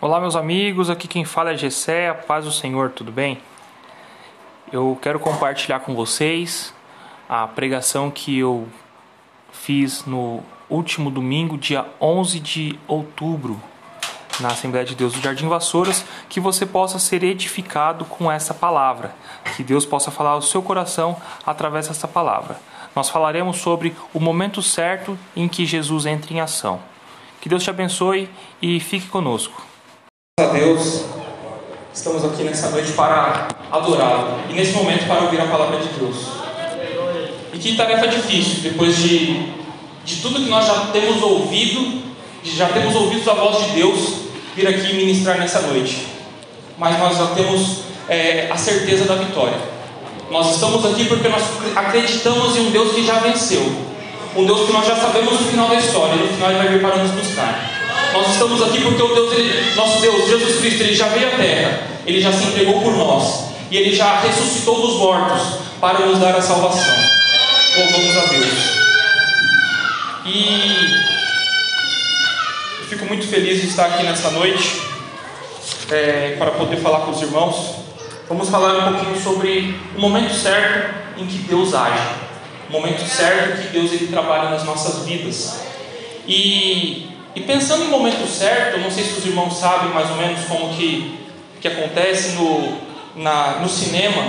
Olá, meus amigos. Aqui quem fala é Gessé, a paz do Senhor, tudo bem? Eu quero compartilhar com vocês a pregação que eu fiz no último domingo, dia 11 de outubro, na Assembleia de Deus do Jardim Vassouras, que você possa ser edificado com essa palavra, que Deus possa falar ao seu coração através dessa palavra. Nós falaremos sobre o momento certo em que Jesus entra em ação. Que Deus te abençoe e fique conosco. A Deus, estamos aqui nessa noite para adorá-lo e nesse momento para ouvir a palavra de Deus. E que tarefa difícil, depois de, de tudo que nós já temos ouvido, já temos ouvido a voz de Deus vir aqui ministrar nessa noite. Mas nós já temos é, a certeza da vitória. Nós estamos aqui porque nós acreditamos em um Deus que já venceu. Um Deus que nós já sabemos o final da história, no final ele vai vir para nos buscar. Nós estamos aqui porque o Deus, ele, nosso Deus, Jesus Cristo, ele já veio à terra, ele já se entregou por nós e ele já ressuscitou dos mortos para nos dar a salvação. Louvamos a Deus. E eu fico muito feliz de estar aqui nessa noite é, para poder falar com os irmãos. Vamos falar um pouquinho sobre o momento certo em que Deus age, o momento certo em que Deus ele trabalha nas nossas vidas. E e pensando em momento certo, não sei se os irmãos sabem mais ou menos como que, que acontece no, na, no cinema.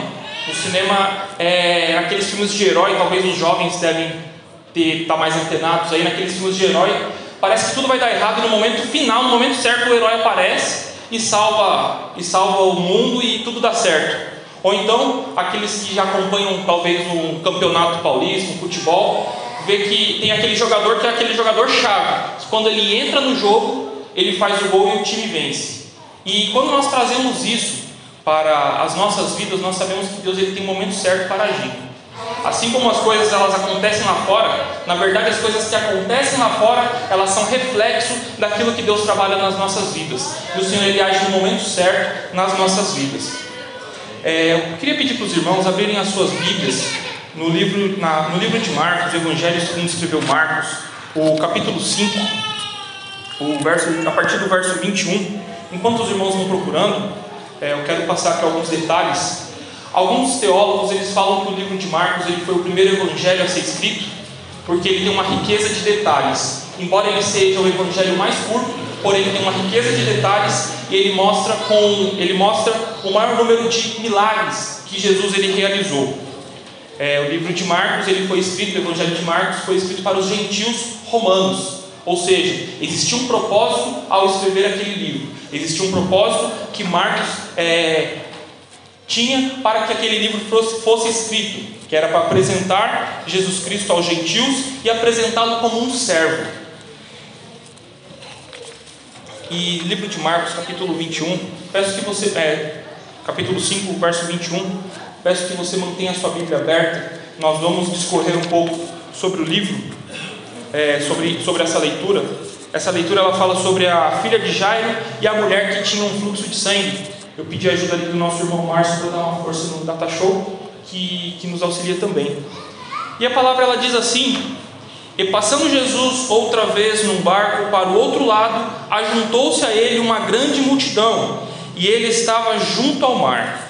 No cinema, é, aqueles filmes de herói, talvez os jovens devem estar tá mais antenados aí, naqueles filmes de herói, parece que tudo vai dar errado e no momento final, no momento certo, o herói aparece e salva, e salva o mundo e tudo dá certo. Ou então, aqueles que já acompanham talvez um campeonato paulista, um futebol, vê que tem aquele jogador que é aquele jogador chave. Quando ele entra no jogo, ele faz o gol e o time vence. E quando nós trazemos isso para as nossas vidas, nós sabemos que Deus ele tem um momento certo para agir. Assim como as coisas elas acontecem lá fora, na verdade as coisas que acontecem lá fora, elas são reflexo daquilo que Deus trabalha nas nossas vidas. E o Senhor ele age no momento certo nas nossas vidas. É, eu queria pedir para os irmãos abrirem as suas Bíblias no livro, na, no livro de Marcos, o Evangelho segundo escreveu Marcos, o capítulo 5, o verso, a partir do verso 21. Enquanto os irmãos vão procurando, é, eu quero passar aqui alguns detalhes. Alguns teólogos eles falam que o livro de Marcos ele foi o primeiro evangelho a ser escrito, porque ele tem uma riqueza de detalhes. Embora ele seja o evangelho mais curto, porém ele tem uma riqueza de detalhes e ele mostra com ele mostra o maior número de milagres que Jesus ele realizou. É, o livro de Marcos ele foi escrito, o Evangelho de Marcos foi escrito para os gentios romanos. Ou seja, existia um propósito ao escrever aquele livro. Existia um propósito que Marcos é, tinha para que aquele livro fosse, fosse escrito, que era para apresentar Jesus Cristo aos gentios e apresentá-lo como um servo. E livro de Marcos, capítulo 21, peço que você, é, capítulo 5, verso 21, Peço que você mantenha a sua Bíblia aberta. Nós vamos discorrer um pouco sobre o livro, é, sobre, sobre essa leitura. Essa leitura ela fala sobre a filha de Jairo e a mulher que tinha um fluxo de sangue. Eu pedi a ajuda ali do nosso irmão Márcio para dar uma força no Data Show, que, que nos auxilia também. E a palavra ela diz assim: E passando Jesus outra vez num barco para o outro lado, ajuntou-se a ele uma grande multidão, e ele estava junto ao mar.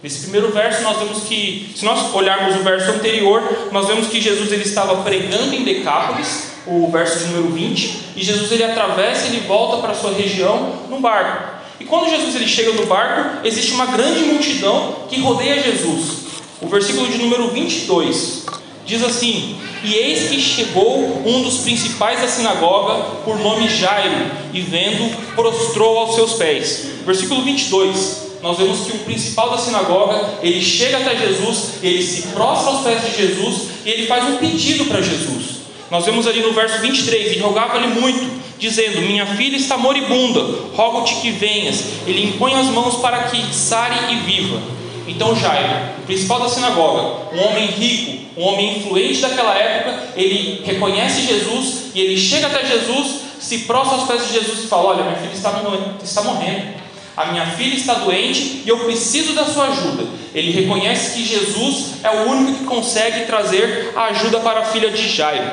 Nesse primeiro verso nós vemos que, se nós olharmos o verso anterior, nós vemos que Jesus ele estava pregando em Decápolis, o verso de número 20, e Jesus ele atravessa ele volta para a sua região no barco. E quando Jesus ele chega no barco, existe uma grande multidão que rodeia Jesus. O versículo de número 22 diz assim: E eis que chegou um dos principais da sinagoga, por nome Jairo, e vendo, prostrou aos seus pés. Versículo 22 nós vemos que o principal da sinagoga, ele chega até Jesus, ele se prostra aos pés de Jesus e ele faz um pedido para Jesus. Nós vemos ali no verso 23, e rogava-lhe muito, dizendo: Minha filha está moribunda, rogo-te que venhas. Ele impõe as mãos para que sare e viva. Então Jairo, o principal da sinagoga, um homem rico, um homem influente daquela época, ele reconhece Jesus e ele chega até Jesus, se prostra aos pés de Jesus e fala: Olha, minha filha está morrendo. Está morrendo a minha filha está doente e eu preciso da sua ajuda. Ele reconhece que Jesus é o único que consegue trazer a ajuda para a filha de Jairo,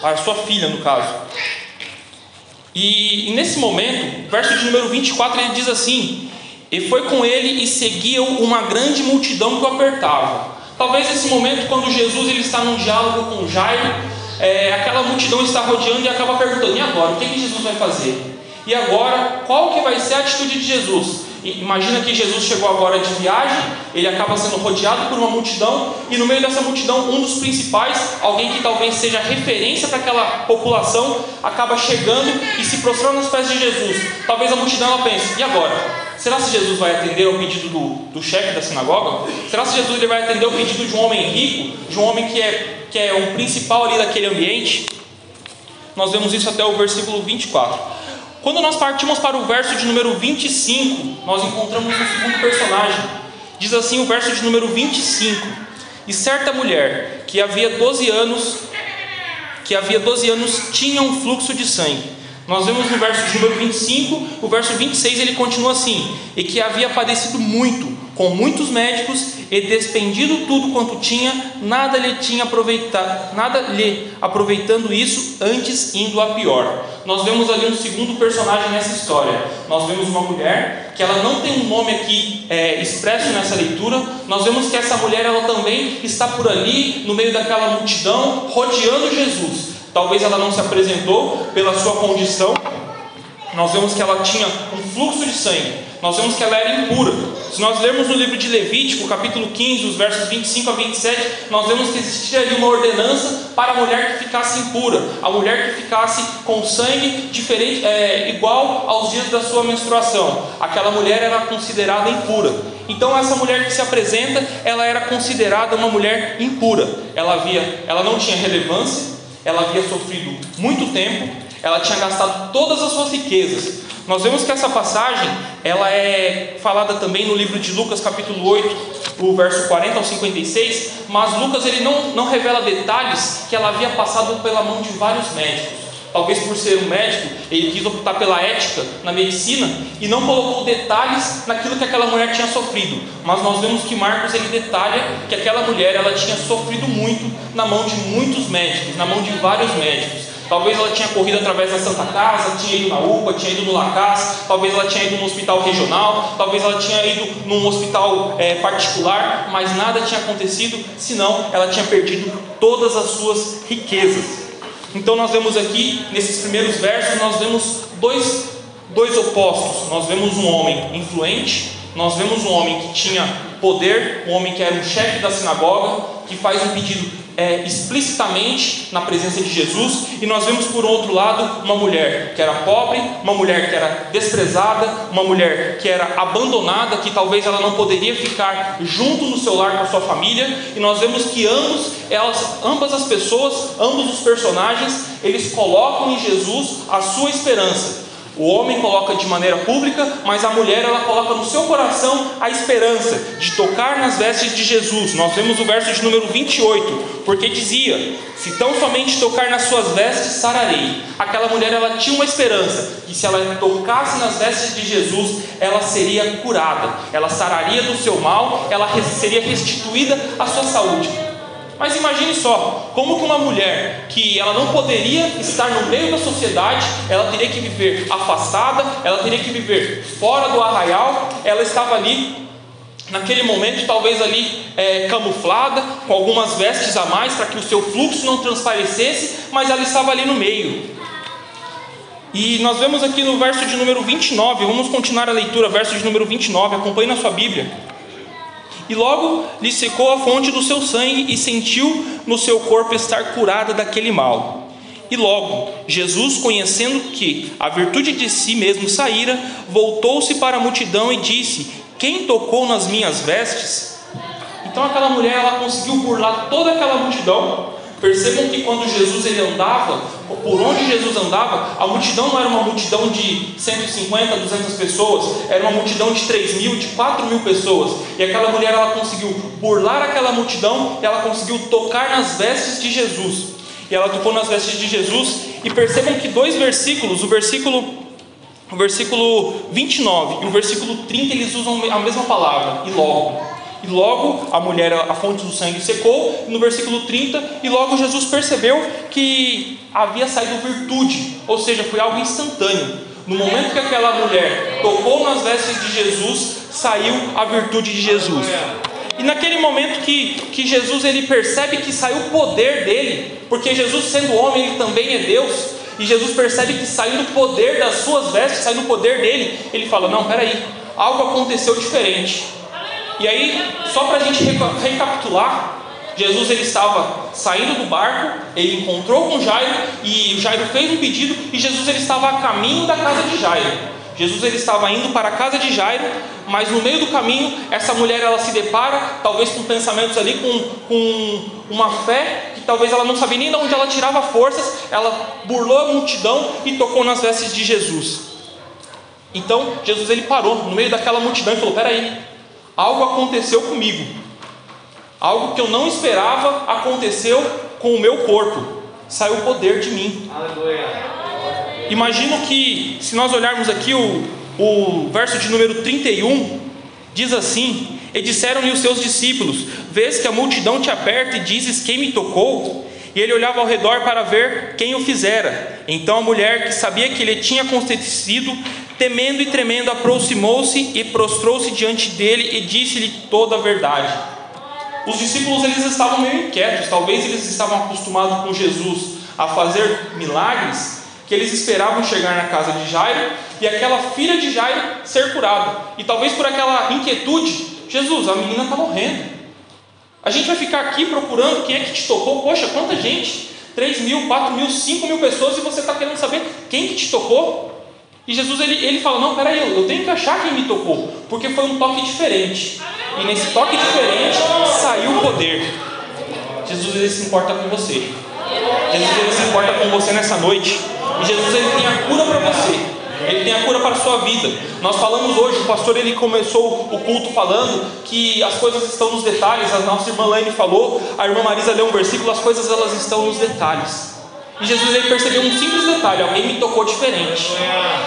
para sua filha, no caso. E, nesse momento, verso de número 24, ele diz assim: E foi com ele e seguiam uma grande multidão que o apertava. Talvez nesse momento, quando Jesus ele está num diálogo com Jairo, é, aquela multidão está rodeando e acaba perguntando: e agora? O que, que Jesus vai fazer? E agora, qual que vai ser a atitude de Jesus? Imagina que Jesus chegou agora de viagem, ele acaba sendo rodeado por uma multidão, e no meio dessa multidão, um dos principais, alguém que talvez seja referência para aquela população, acaba chegando e se prostrando nos pés de Jesus. Talvez a multidão ela pense: e agora? Será que Jesus vai atender ao pedido do, do chefe da sinagoga? Será que Jesus ele vai atender ao pedido de um homem rico, de um homem que é, que é o principal ali daquele ambiente? Nós vemos isso até o versículo 24. Quando nós partimos para o verso de número 25, nós encontramos um segundo personagem. Diz assim o verso de número 25: E certa mulher que havia 12 anos, que havia 12 anos, tinha um fluxo de sangue. Nós vemos no verso de número 25, o verso 26 ele continua assim: E que havia padecido muito, com muitos médicos, e despendido tudo quanto tinha, nada lhe tinha aproveitado, nada lhe aproveitando isso, antes indo a pior. Nós vemos ali um segundo personagem nessa história. Nós vemos uma mulher que ela não tem um nome aqui é, expresso nessa leitura. Nós vemos que essa mulher ela também está por ali, no meio daquela multidão, rodeando Jesus. Talvez ela não se apresentou pela sua condição. Nós vemos que ela tinha um fluxo de sangue nós vemos que ela era impura. Se nós lermos no livro de Levítico, capítulo 15, os versos 25 a 27, nós vemos que existia ali uma ordenança para a mulher que ficasse impura, a mulher que ficasse com sangue diferente, é, igual aos dias da sua menstruação. Aquela mulher era considerada impura. Então essa mulher que se apresenta, ela era considerada uma mulher impura. Ela havia, ela não tinha relevância, ela havia sofrido muito tempo, ela tinha gastado todas as suas riquezas nós vemos que essa passagem, ela é falada também no livro de Lucas, capítulo 8, o verso 40 ao 56, mas Lucas ele não, não revela detalhes que ela havia passado pela mão de vários médicos. Talvez por ser um médico, ele quis optar pela ética na medicina e não colocou detalhes naquilo que aquela mulher tinha sofrido. Mas nós vemos que Marcos ele detalha que aquela mulher ela tinha sofrido muito na mão de muitos médicos, na mão de vários médicos. Talvez ela tinha corrido através da Santa Casa, tinha ido na UPA, tinha ido no LACAS, talvez ela tinha ido no hospital regional, talvez ela tinha ido num hospital é, particular, mas nada tinha acontecido, senão ela tinha perdido todas as suas riquezas. Então nós vemos aqui, nesses primeiros versos, nós vemos dois, dois opostos. Nós vemos um homem influente, nós vemos um homem que tinha poder, um homem que era um chefe da sinagoga, que faz um pedido é, explicitamente na presença de Jesus, e nós vemos por outro lado uma mulher que era pobre, uma mulher que era desprezada, uma mulher que era abandonada, que talvez ela não poderia ficar junto no seu lar com a sua família, e nós vemos que ambos, elas, ambas as pessoas, ambos os personagens, eles colocam em Jesus a sua esperança. O homem coloca de maneira pública, mas a mulher ela coloca no seu coração a esperança de tocar nas vestes de Jesus. Nós vemos o verso de número 28, porque dizia: "Se tão somente tocar nas suas vestes, sararei". Aquela mulher ela tinha uma esperança que se ela tocasse nas vestes de Jesus, ela seria curada, ela sararia do seu mal, ela seria restituída à sua saúde. Mas imagine só, como que uma mulher que ela não poderia estar no meio da sociedade, ela teria que viver afastada, ela teria que viver fora do arraial, ela estava ali naquele momento, talvez ali é, camuflada, com algumas vestes a mais para que o seu fluxo não transparecesse, mas ela estava ali no meio. E nós vemos aqui no verso de número 29, vamos continuar a leitura, verso de número 29, acompanhe na sua Bíblia. E logo lhe secou a fonte do seu sangue e sentiu no seu corpo estar curada daquele mal. E logo, Jesus, conhecendo que a virtude de si mesmo saíra, voltou-se para a multidão e disse: Quem tocou nas minhas vestes? Então aquela mulher ela conseguiu burlar toda aquela multidão Percebam que quando Jesus ele andava, por onde Jesus andava, a multidão não era uma multidão de 150, 200 pessoas, era uma multidão de 3 mil, de 4 mil pessoas. E aquela mulher ela conseguiu burlar aquela multidão, ela conseguiu tocar nas vestes de Jesus. E ela tocou nas vestes de Jesus. E percebam que dois versículos, o versículo, o versículo 29 e o versículo 30, eles usam a mesma palavra, e logo. E logo a mulher, a fonte do sangue secou, no versículo 30, e logo Jesus percebeu que havia saído virtude, ou seja, foi algo instantâneo. No momento que aquela mulher tocou nas vestes de Jesus, saiu a virtude de Jesus. E naquele momento que, que Jesus ele percebe que saiu o poder dele, porque Jesus sendo homem, ele também é Deus, e Jesus percebe que saiu do poder das suas vestes, saiu do poder dele, ele fala: Não, peraí, algo aconteceu diferente. E aí, só para a gente recapitular, Jesus ele estava saindo do barco, ele encontrou com Jairo e o Jairo fez um pedido e Jesus ele estava a caminho da casa de Jairo. Jesus ele estava indo para a casa de Jairo, mas no meio do caminho essa mulher ela se depara, talvez com pensamentos ali, com, com uma fé que talvez ela não sabia nem de onde ela tirava forças, ela burlou a multidão e tocou nas vestes de Jesus. Então Jesus ele parou no meio daquela multidão e falou: peraí, algo aconteceu comigo, algo que eu não esperava aconteceu com o meu corpo, saiu o poder de mim. Aleluia. Imagino que, se nós olharmos aqui o, o verso de número 31, diz assim: E disseram-lhe os seus discípulos: Vês que a multidão te aperta e dizes: Quem me tocou? E ele olhava ao redor para ver quem o fizera. Então a mulher, que sabia que ele tinha acontecido, temendo e tremendo, aproximou-se e prostrou-se diante dele e disse-lhe toda a verdade. Os discípulos eles estavam meio inquietos, talvez eles estavam acostumados com Jesus a fazer milagres, que eles esperavam chegar na casa de Jairo e aquela filha de Jairo ser curada. E talvez por aquela inquietude, Jesus, a menina está morrendo. A gente vai ficar aqui procurando quem é que te tocou. Poxa, quanta gente! 3 mil, 4 mil, 5 mil pessoas e você está querendo saber quem que te tocou? E Jesus ele, ele fala: Não, peraí, eu, tenho que achar quem me tocou, porque foi um toque diferente. E nesse toque diferente saiu o poder. Jesus ele se importa com você. Jesus ele se importa com você nessa noite. E Jesus ele tem a cura para você. Ele tem a cura para a sua vida. Nós falamos hoje, o pastor ele começou o culto falando que as coisas estão nos detalhes. A nossa irmã Laine falou, a irmã Marisa leu um versículo, as coisas elas estão nos detalhes. E Jesus ele percebeu um simples detalhe: alguém me tocou diferente.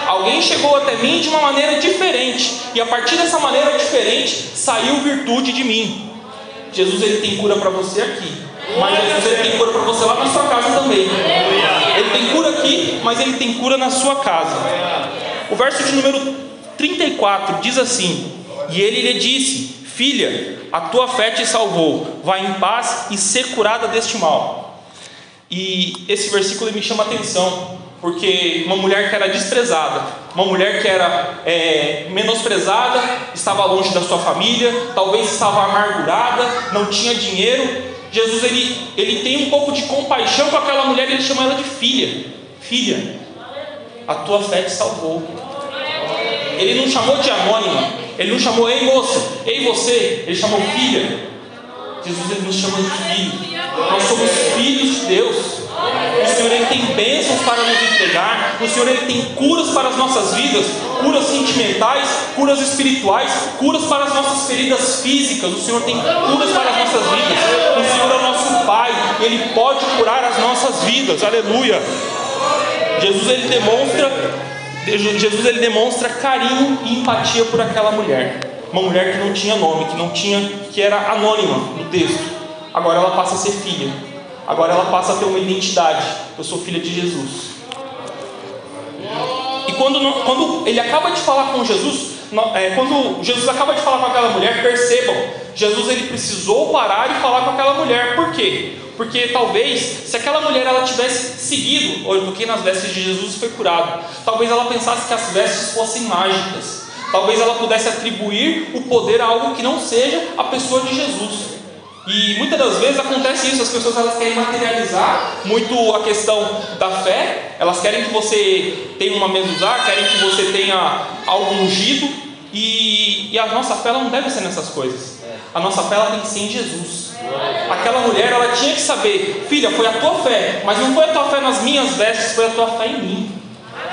Alguém chegou até mim de uma maneira diferente. E a partir dessa maneira diferente saiu virtude de mim. Jesus ele tem cura para você aqui. Mas Jesus ele tem cura para você lá na sua casa também. Ele tem cura aqui, mas ele tem cura na sua casa. O verso de número 34 diz assim: E ele lhe disse: Filha, a tua fé te salvou, vai em paz e ser curada deste mal. E esse versículo me chama atenção, porque uma mulher que era desprezada, uma mulher que era é, menosprezada, estava longe da sua família, talvez estava amargurada, não tinha dinheiro, Jesus ele, ele tem um pouco de compaixão com aquela mulher e ele chama ela de filha. Filha, a tua fé te salvou. Ele não chamou de anônima, ele não chamou, ei moço, ei você, ele chamou filha. Jesus ele nos chama de filho. Nós somos filhos de Deus. O Senhor ele tem bênçãos para nos entregar. O Senhor ele tem curas para as nossas vidas, curas sentimentais, curas espirituais, curas para as nossas feridas físicas. O Senhor tem curas para as nossas vidas. O Senhor é nosso Pai. Ele pode curar as nossas vidas. Aleluia. Jesus ele demonstra Jesus ele demonstra carinho e empatia por aquela mulher uma mulher que não tinha nome, que não tinha, que era anônima no texto. Agora ela passa a ser filha. Agora ela passa a ter uma identidade. Eu sou filha de Jesus. E quando, quando ele acaba de falar com Jesus, é, quando Jesus acaba de falar com aquela mulher, percebam, Jesus ele precisou parar e falar com aquela mulher. Por quê? Porque talvez, se aquela mulher ela tivesse seguido, eu toquei nas vestes de Jesus e foi curado, talvez ela pensasse que as vestes fossem mágicas. Talvez ela pudesse atribuir o poder a algo que não seja a pessoa de Jesus. E muitas das vezes acontece isso, as pessoas elas querem materializar muito a questão da fé, elas querem que você tenha uma mezuzá, querem que você tenha algo ungido, e, e a nossa fé não deve ser nessas coisas. A nossa fé tem que ser em Jesus. Aquela mulher ela tinha que saber, filha, foi a tua fé, mas não foi a tua fé nas minhas vestes, foi a tua fé em mim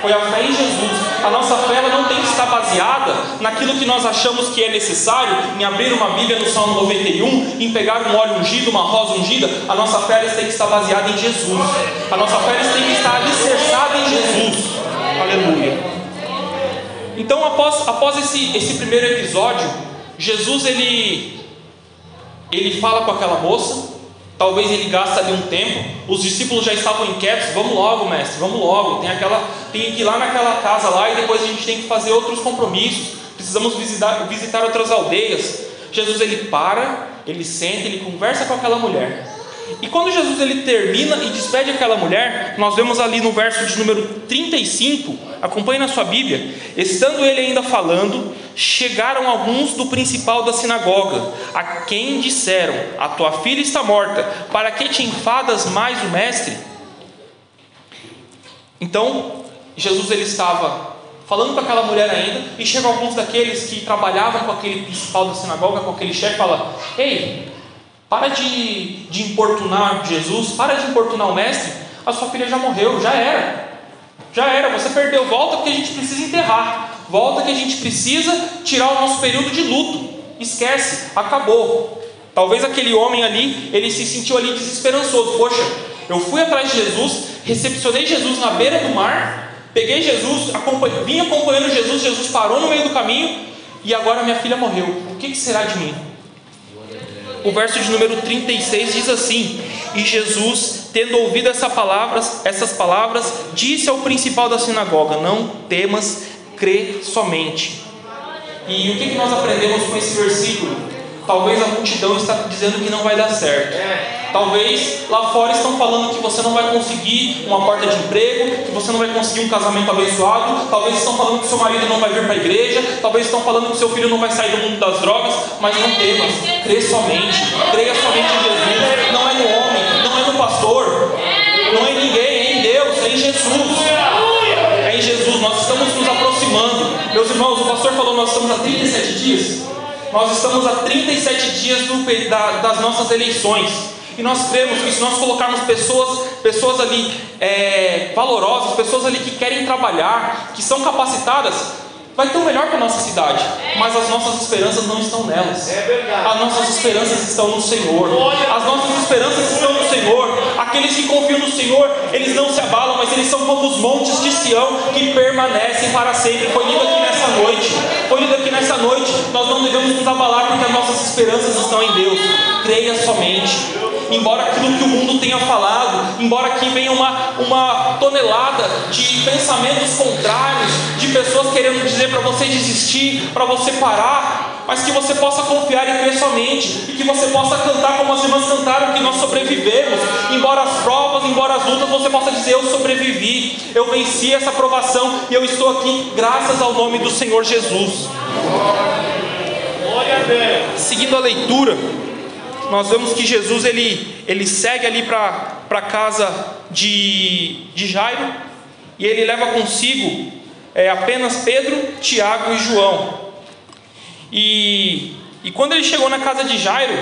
foi a fé em Jesus. A nossa fé ela não tem que estar baseada naquilo que nós achamos que é necessário, em abrir uma Bíblia no Salmo 91, em pegar um óleo ungido, uma rosa ungida. A nossa fé tem que estar baseada em Jesus. A nossa fé tem que estar alicerçada em Jesus. Aleluia. Então, após, após esse, esse primeiro episódio, Jesus ele ele fala com aquela moça, talvez ele gasta ali um tempo, os discípulos já estavam inquietos, vamos logo, mestre, vamos logo, tem aquela, tem que ir lá naquela casa lá e depois a gente tem que fazer outros compromissos, precisamos visitar, visitar outras aldeias. Jesus ele para, ele senta, ele conversa com aquela mulher. E quando Jesus ele termina e despede aquela mulher, nós vemos ali no verso de número 35, acompanhe na sua Bíblia, estando ele ainda falando, chegaram alguns do principal da sinagoga, a quem disseram: A tua filha está morta, para que te enfadas mais o mestre? Então, Jesus ele estava falando com aquela mulher ainda, e chegam alguns daqueles que trabalhavam com aquele principal da sinagoga, com aquele chefe, e fala: Ei, para de, de importunar Jesus, para de importunar o mestre, a sua filha já morreu, já era. Já era, você perdeu, volta porque a gente precisa enterrar. Volta que a gente precisa tirar o nosso período de luto. Esquece, acabou. Talvez aquele homem ali, ele se sentiu ali desesperançoso. Poxa, eu fui atrás de Jesus, recepcionei Jesus na beira do mar, peguei Jesus, vim acompanhando Jesus, Jesus parou no meio do caminho e agora minha filha morreu. O que, que será de mim? O verso de número 36 diz assim: E Jesus, tendo ouvido essa palavras, essas palavras, disse ao principal da sinagoga: Não temas, crê somente. E o que nós aprendemos com esse versículo? Talvez a multidão está dizendo que não vai dar certo. Talvez lá fora estão falando que você não vai conseguir uma porta de emprego, que você não vai conseguir um casamento abençoado. Talvez estão falando que seu marido não vai vir para a igreja. Talvez estão falando que seu filho não vai sair do mundo das drogas. Mas não temas, crê somente. Creia somente em Jesus. Não é no homem, não é no pastor, não é em ninguém, é em Deus, é em Jesus. É em Jesus. Nós estamos nos aproximando. Meus irmãos, o pastor falou: nós estamos há 37 dias. Nós estamos há 37 dias do, da, das nossas eleições. E nós cremos que se nós colocarmos pessoas, pessoas ali é, valorosas, pessoas ali que querem trabalhar, que são capacitadas, vai ter o melhor para a nossa cidade. Mas as nossas esperanças não estão nelas. As nossas esperanças estão no Senhor. As nossas esperanças estão no Senhor. Aqueles que confiam no Senhor, eles não se abalam, mas eles são como os montes de Sião que permanecem para sempre. Foi lido aqui nessa noite. Foi lido aqui nessa noite. Nós não devemos nos abalar porque as nossas esperanças estão em Deus. Creia somente embora aquilo que o mundo tenha falado, embora aqui venha uma, uma tonelada de pensamentos contrários, de pessoas querendo dizer para você desistir, para você parar, mas que você possa confiar e crer somente, e que você possa cantar como as irmãs cantaram, que nós sobrevivemos, embora as provas, embora as lutas, você possa dizer: Eu sobrevivi, eu venci essa provação e eu estou aqui graças ao nome do Senhor Jesus. Seguindo a leitura, nós vemos que Jesus ele, ele segue ali para a casa de, de Jairo e ele leva consigo é, apenas Pedro, Tiago e João. E, e quando ele chegou na casa de Jairo,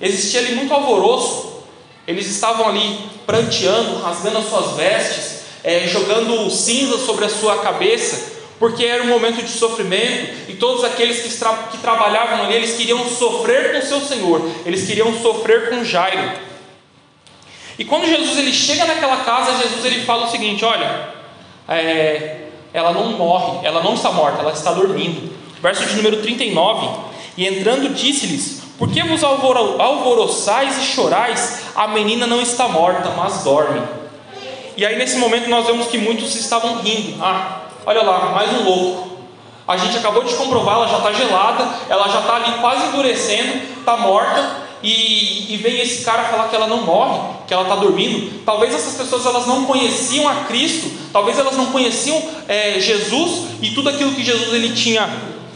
existia ali muito alvoroço. Eles estavam ali pranteando, rasgando as suas vestes, é, jogando cinza sobre a sua cabeça porque era um momento de sofrimento e todos aqueles que, tra que trabalhavam ali, eles queriam sofrer com seu Senhor, eles queriam sofrer com Jairo. E quando Jesus ele chega naquela casa, Jesus ele fala o seguinte: olha, é, ela não morre, ela não está morta, ela está dormindo. Verso de número 39: E entrando disse-lhes: Por que vos alvoroçais e chorais? A menina não está morta, mas dorme. E aí nesse momento nós vemos que muitos estavam rindo. Ah, Olha lá, mais um louco. A gente acabou de comprovar, ela já está gelada, ela já está ali quase endurecendo, está morta, e, e, vem esse cara falar que ela não morre, que ela está dormindo. Talvez essas pessoas elas não conheciam a Cristo, talvez elas não conheciam é, Jesus e tudo aquilo que Jesus ele tinha,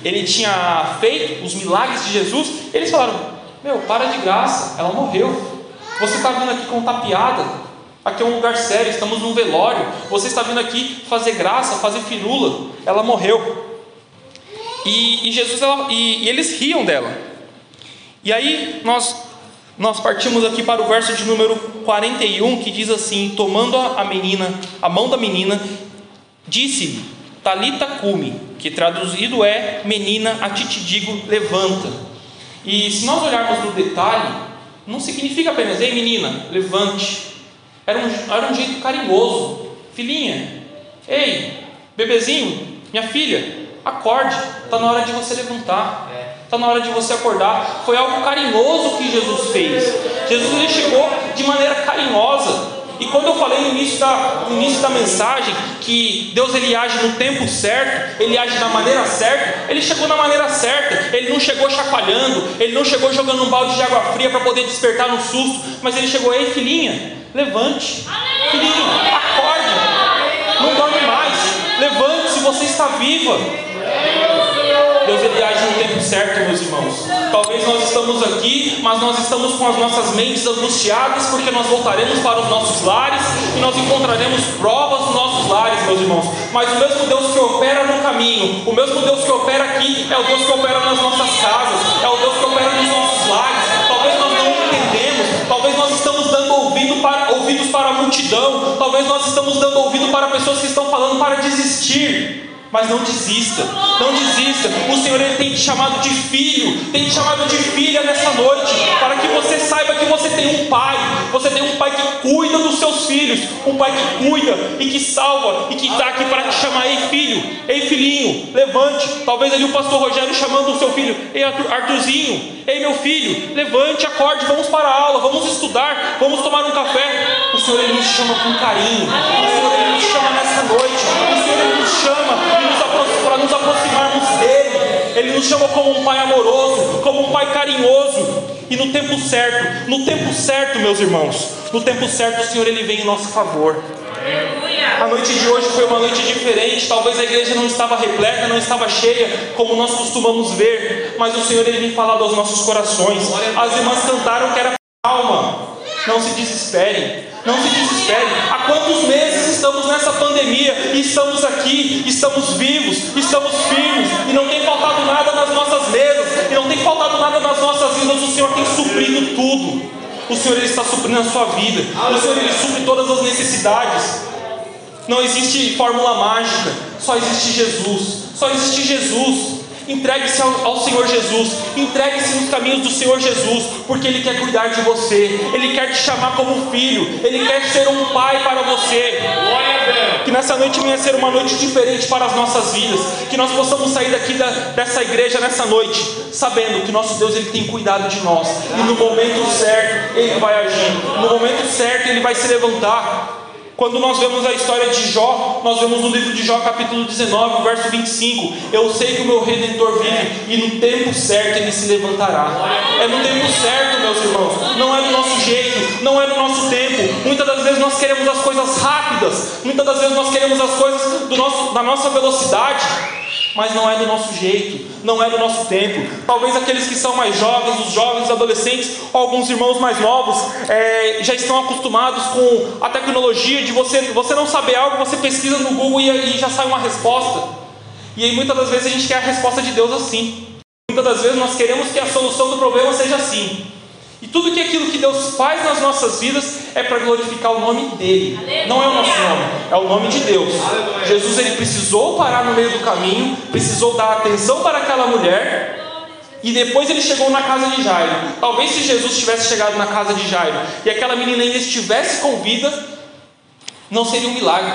ele tinha feito, os milagres de Jesus. Eles falaram: Meu, para de graça, ela morreu. Você está vindo aqui contar piada, Aqui é um lugar sério, estamos num velório. Você está vindo aqui fazer graça, fazer firula. Ela morreu. E, e Jesus, ela, e, e, eles riam dela. E aí nós, nós partimos aqui para o verso de número 41, que diz assim: Tomando a, menina, a mão da menina, disse-lhe, Talita cume, que traduzido é menina, a ti te digo, levanta. E se nós olharmos no detalhe, não significa apenas, ei menina, levante. Era um, era um jeito carinhoso. Filhinha, ei, bebezinho, minha filha, acorde, está na hora de você levantar. Está na hora de você acordar. Foi algo carinhoso que Jesus fez. Jesus ele chegou de maneira carinhosa. E quando eu falei no início da, no início da mensagem que Deus ele age no tempo certo, ele age da maneira certa, ele chegou na maneira certa, ele não chegou chacoalhando, ele não chegou jogando um balde de água fria para poder despertar no susto, mas ele chegou, ei filhinha, levante, filhinho, acorde, não dorme mais, levante-se, você está viva. Deus ele age no tempo certo, meus irmãos. Talvez nós estamos aqui, mas nós estamos com as nossas mentes angustiadas, porque nós voltaremos para os nossos lares e nós encontraremos provas nos nossos lares, meus irmãos. Mas o mesmo Deus que opera no caminho, o mesmo Deus que opera aqui, é o Deus que opera nas nossas casas, é o Deus que opera nos nossos lares. Talvez nós não entendemos, talvez nós estamos dando ouvido para, ouvidos para a multidão, talvez nós estamos dando ouvido para pessoas que estão falando para desistir. Mas não desista, não desista. O Senhor ele tem te chamado de filho, tem te chamado de filha nessa noite, para que você saiba que você tem um pai, você tem um pai que cuida dos seus filhos, um pai que cuida e que salva e que está aqui para te chamar, ei filho, ei filhinho, levante. Talvez ali o pastor Rogério chamando o seu filho, ei Arthurzinho, ei meu filho, levante, acorde, vamos para a aula, vamos estudar, vamos tomar um café. O Senhor ele nos chama com carinho, o Senhor ele nos chama nessa noite, E no tempo certo, no tempo certo, meus irmãos, no tempo certo o Senhor ele vem em nosso favor. A noite de hoje foi uma noite diferente. Talvez a igreja não estava repleta, não estava cheia, como nós costumamos ver. Mas o Senhor ele vem falar aos nossos corações. As irmãs cantaram que era calma. Não se desesperem. Não se desespere. Há quantos meses estamos nessa pandemia e estamos aqui, estamos vivos, estamos firmes e não tem faltado nada nas nossas mesas e não tem faltado nada nas nossas vidas. O Senhor tem suprido tudo. O Senhor ele está suprindo a sua vida. O Senhor ele supre todas as necessidades. Não existe fórmula mágica. Só existe Jesus. Só existe Jesus. Entregue-se ao, ao, Senhor Jesus, entregue-se nos caminhos do Senhor Jesus, porque Ele quer cuidar de você, Ele quer te chamar como filho, Ele quer ser um pai para você. Que nessa noite venha ser uma noite diferente para as nossas vidas, que nós possamos sair daqui da, dessa igreja nessa noite, sabendo que nosso Deus Ele tem cuidado de nós, e no momento certo Ele vai agir, no momento certo Ele vai se levantar. Quando nós vemos a história de Jó, nós vemos no livro de Jó, capítulo 19, verso 25: Eu sei que o meu redentor vive, e no tempo certo ele se levantará. É no tempo certo, meus irmãos, não é do nosso jeito, não é no nosso tempo. Muitas das vezes nós queremos as coisas rápidas, muitas das vezes nós queremos as coisas do nosso, da nossa velocidade mas não é do nosso jeito, não é do nosso tempo. Talvez aqueles que são mais jovens, os jovens, os adolescentes, alguns irmãos mais novos, é, já estão acostumados com a tecnologia de você, você não saber algo, você pesquisa no Google e, e já sai uma resposta. E aí muitas das vezes a gente quer a resposta de Deus assim. Muitas das vezes nós queremos que a solução do problema seja assim. E tudo que aquilo que Deus faz nas nossas vidas é para glorificar o nome dele. Não é o nosso nome, é o nome de Deus. Jesus ele precisou parar no meio do caminho, precisou dar atenção para aquela mulher. E depois ele chegou na casa de Jairo. Talvez se Jesus tivesse chegado na casa de Jairo e aquela menina ainda estivesse com vida, não seria um milagre.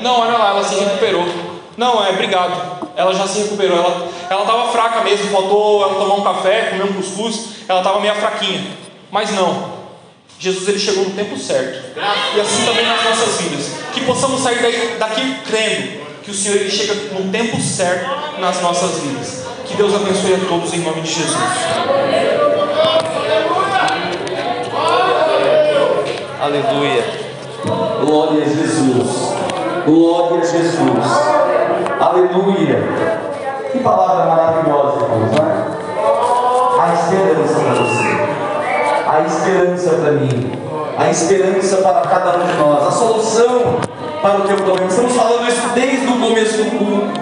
Não, olha lá, ela se recuperou. Não, é obrigado. Ela já se recuperou. Ela estava fraca mesmo, faltou ela tomar um café, comer um cuscuz. Ela estava meio fraquinha. Mas não. Jesus ele chegou no tempo certo. E assim também nas nossas vidas. Que possamos sair daqui, daqui crendo que o Senhor ele chega no tempo certo nas nossas vidas. Que Deus abençoe a todos em nome de Jesus. Aleluia. Glória a Jesus. Glória a Jesus. Aleluia. Que palavra maravilhosa, irmãos, não é? A esperança para você a esperança para mim, a esperança para cada um de nós, a solução para o teu problema. Estamos falando isso desde o começo do culto.